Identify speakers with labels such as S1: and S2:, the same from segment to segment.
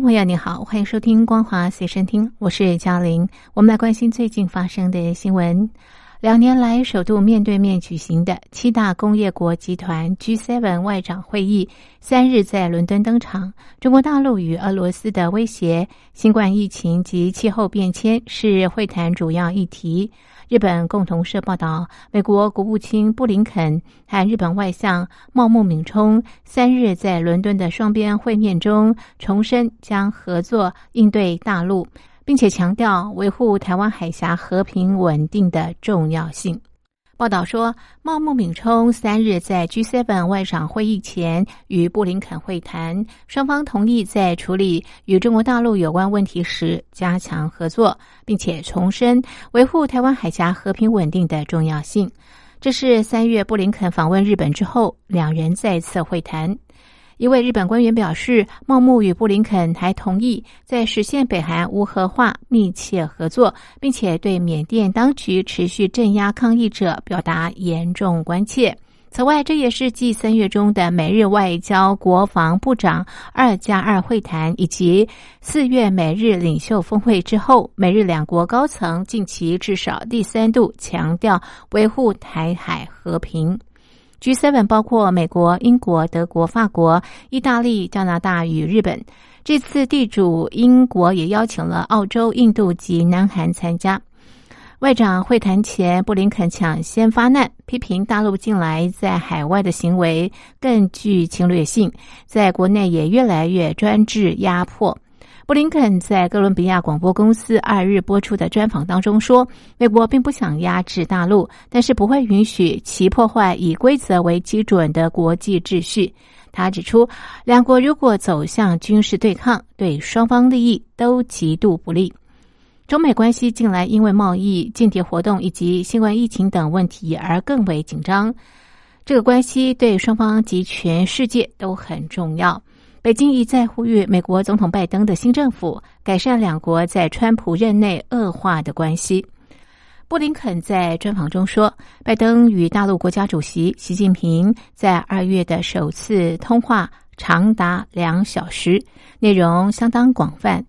S1: 朋友，你好，欢迎收听光华随身听，我是嘉玲。我们来关心最近发生的新闻。两年来首度面对面举行的七大工业国集团 G7 外长会议，三日在伦敦登场。中国大陆与俄罗斯的威胁、新冠疫情及气候变迁是会谈主要议题。日本共同社报道，美国国务卿布林肯和日本外相茂木敏充三日在伦敦的双边会面中，重申将合作应对大陆，并且强调维护台湾海峡和平稳定的重要性。报道说，茂木敏充三日在 G7 外长会议前与布林肯会谈，双方同意在处理与中国大陆有关问题时加强合作，并且重申维护台湾海峡和平稳定的重要性。这是三月布林肯访问日本之后，两人再次会谈。一位日本官员表示，茂木与布林肯还同意在实现北韩无核化密切合作，并且对缅甸当局持续镇压抗议者表达严重关切。此外，这也是继三月中的美日外交国防部长二加二会谈以及四月美日领袖峰会之后，美日两国高层近期至少第三度强调维护台海和平。G7 包括美国、英国、德国、法国、意大利、加拿大与日本。这次地主英国也邀请了澳洲、印度及南韩参加。外长会谈前，布林肯抢先发难，批评大陆近来在海外的行为更具侵略性，在国内也越来越专制压迫。布林肯在哥伦比亚广播公司二日播出的专访当中说：“美国并不想压制大陆，但是不会允许其破坏以规则为基准的国际秩序。”他指出，两国如果走向军事对抗，对双方利益都极度不利。中美关系近来因为贸易、间谍活动以及新冠疫情等问题而更为紧张。这个关系对双方及全世界都很重要。北京一再呼吁美国总统拜登的新政府改善两国在川普任内恶化的关系。布林肯在专访中说，拜登与大陆国家主席习近平在二月的首次通话长达两小时，内容相当广泛。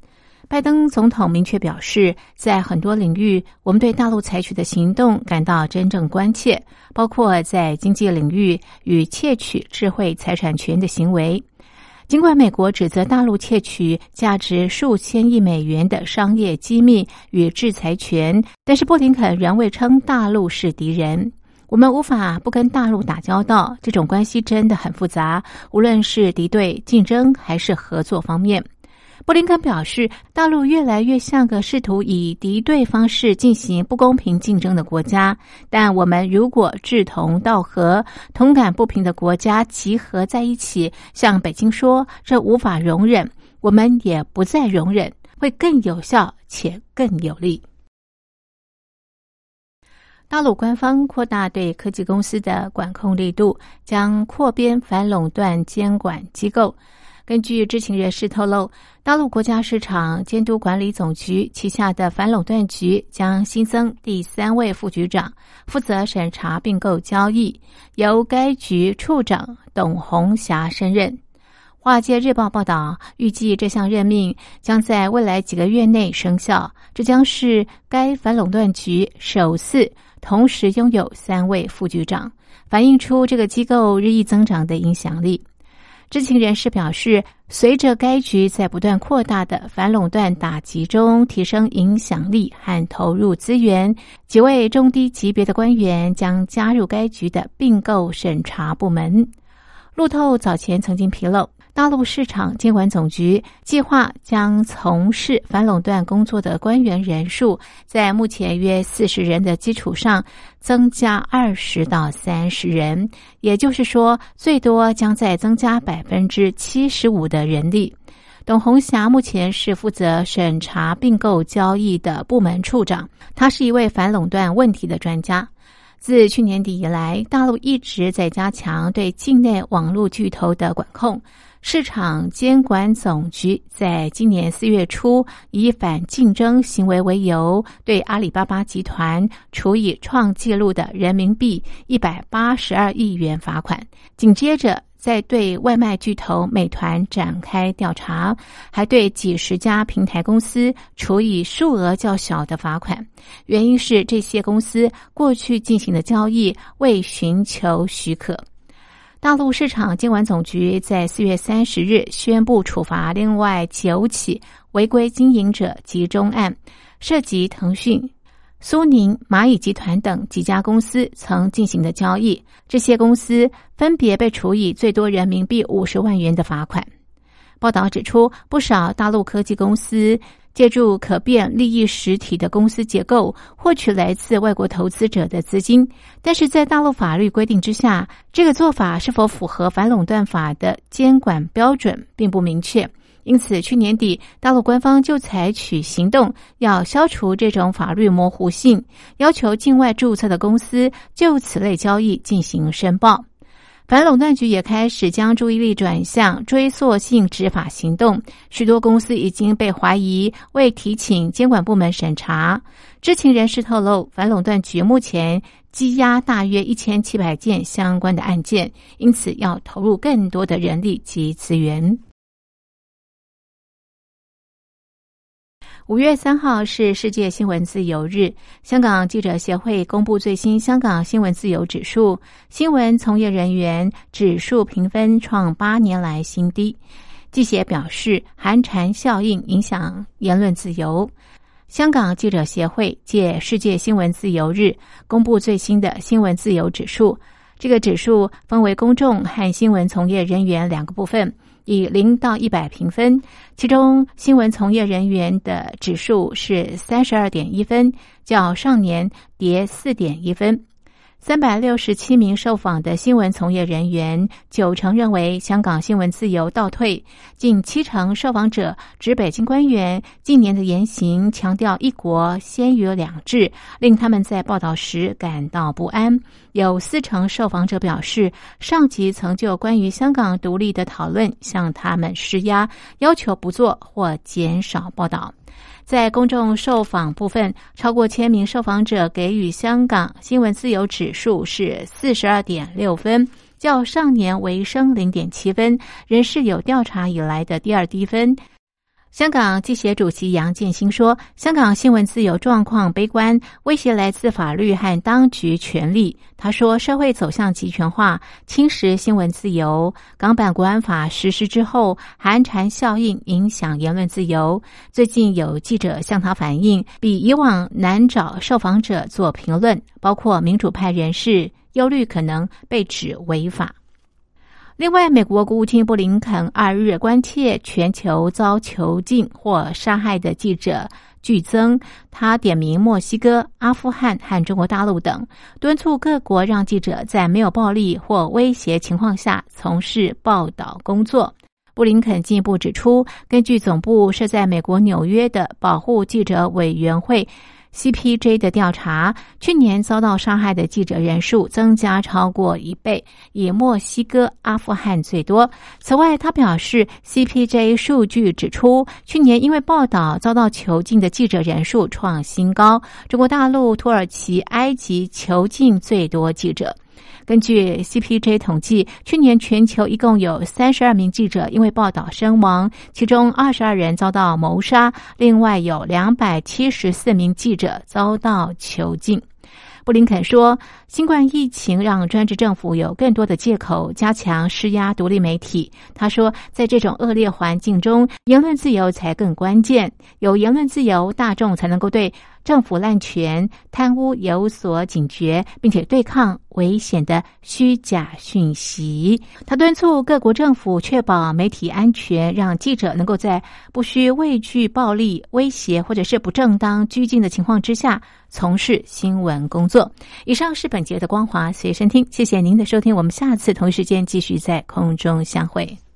S1: 拜登总统明确表示，在很多领域，我们对大陆采取的行动感到真正关切，包括在经济领域与窃取智慧财产权的行为。尽管美国指责大陆窃取价值数千亿美元的商业机密与制裁权，但是布林肯仍未称大陆是敌人。我们无法不跟大陆打交道，这种关系真的很复杂，无论是敌对、竞争还是合作方面。布林肯表示，大陆越来越像个试图以敌对方式进行不公平竞争的国家。但我们如果志同道合、同感不平的国家集合在一起，向北京说这无法容忍，我们也不再容忍，会更有效且更有力。大陆官方扩大对科技公司的管控力度，将扩编反垄断监管机构。根据知情人士透露，大陆国家市场监督管理总局旗下的反垄断局将新增第三位副局长，负责审查并购交易，由该局处长董红霞升任。华尔街日报报道，预计这项任命将在未来几个月内生效，这将是该反垄断局首次同时拥有三位副局长，反映出这个机构日益增长的影响力。知情人士表示，随着该局在不断扩大的反垄断打击中提升影响力和投入资源，几位中低级别的官员将加入该局的并购审查部门。路透早前曾经披露。大陆市场监管总局计划将从事反垄断工作的官员人数，在目前约四十人的基础上增加二十到三十人，也就是说，最多将再增加百分之七十五的人力。董红霞目前是负责审查并购交易的部门处长，他是一位反垄断问题的专家。自去年底以来，大陆一直在加强对境内网络巨头的管控。市场监管总局在今年四月初以反竞争行为为由，对阿里巴巴集团处以创纪录的人民币一百八十二亿元罚款。紧接着，在对外卖巨头美团展开调查，还对几十家平台公司处以数额较小的罚款。原因是这些公司过去进行的交易未寻求许可。大陆市场监管总局在四月三十日宣布处罚另外九起违规经营者集中案，涉及腾讯、苏宁、蚂蚁集团等几家公司曾进行的交易。这些公司分别被处以最多人民币五十万元的罚款。报道指出，不少大陆科技公司。借助可变利益实体的公司结构，获取来自外国投资者的资金，但是在大陆法律规定之下，这个做法是否符合反垄断法的监管标准，并不明确。因此，去年底，大陆官方就采取行动，要消除这种法律模糊性，要求境外注册的公司就此类交易进行申报。反垄断局也开始将注意力转向追溯性执法行动，许多公司已经被怀疑未提请监管部门审查。知情人士透露，反垄断局目前积压大约一千七百件相关的案件，因此要投入更多的人力及资源。五月三号是世界新闻自由日。香港记者协会公布最新香港新闻自由指数，新闻从业人员指数评分创八年来新低。记协表示，寒蝉效应影响言论自由。香港记者协会借世界新闻自由日公布最新的新闻自由指数，这个指数分为公众和新闻从业人员两个部分。以零到一百评分，其中新闻从业人员的指数是三十二点一分，较上年跌四点一分。三百六十七名受访的新闻从业人员，九成认为香港新闻自由倒退，近七成受访者指北京官员近年的言行强调一国先于两制，令他们在报道时感到不安。有四成受访者表示，上级曾就关于香港独立的讨论向他们施压，要求不做或减少报道。在公众受访部分，超过千名受访者给予香港新闻自由指数是四十二点六分，较上年微升零点七分，仍是有调查以来的第二低分。香港记协主席杨建新说：“香港新闻自由状况悲观，威胁来自法律和当局权力。”他说：“社会走向集权化，侵蚀新闻自由。港版国安法实施之后，寒蝉效应影响言论自由。最近有记者向他反映，比以往难找受访者做评论，包括民主派人士，忧虑可能被指违法。”另外，美国国务卿布林肯二日关切全球遭囚禁或杀害的记者剧增，他点名墨西哥、阿富汗和中国大陆等，敦促各国让记者在没有暴力或威胁情况下从事报道工作。布林肯进一步指出，根据总部设在美国纽约的保护记者委员会。CPJ 的调查，去年遭到杀害的记者人数增加超过一倍，以墨西哥、阿富汗最多。此外，他表示，CPJ 数据指出，去年因为报道遭到囚禁的记者人数创新高，中国大陆、土耳其、埃及囚禁最多记者。根据 CPJ 统计，去年全球一共有三十二名记者因为报道身亡，其中二十二人遭到谋杀，另外有两百七十四名记者遭到囚禁。布林肯说：“新冠疫情让专制政府有更多的借口加强施压独立媒体。”他说：“在这种恶劣环境中，言论自由才更关键。有言论自由，大众才能够对政府滥权、贪污有所警觉，并且对抗危险的虚假讯息。”他敦促各国政府确保媒体安全，让记者能够在不需畏惧暴力威胁或者是不正当拘禁的情况之下。从事新闻工作。以上是本节的光华随身听，谢谢您的收听，我们下次同一时间继续在空中相会。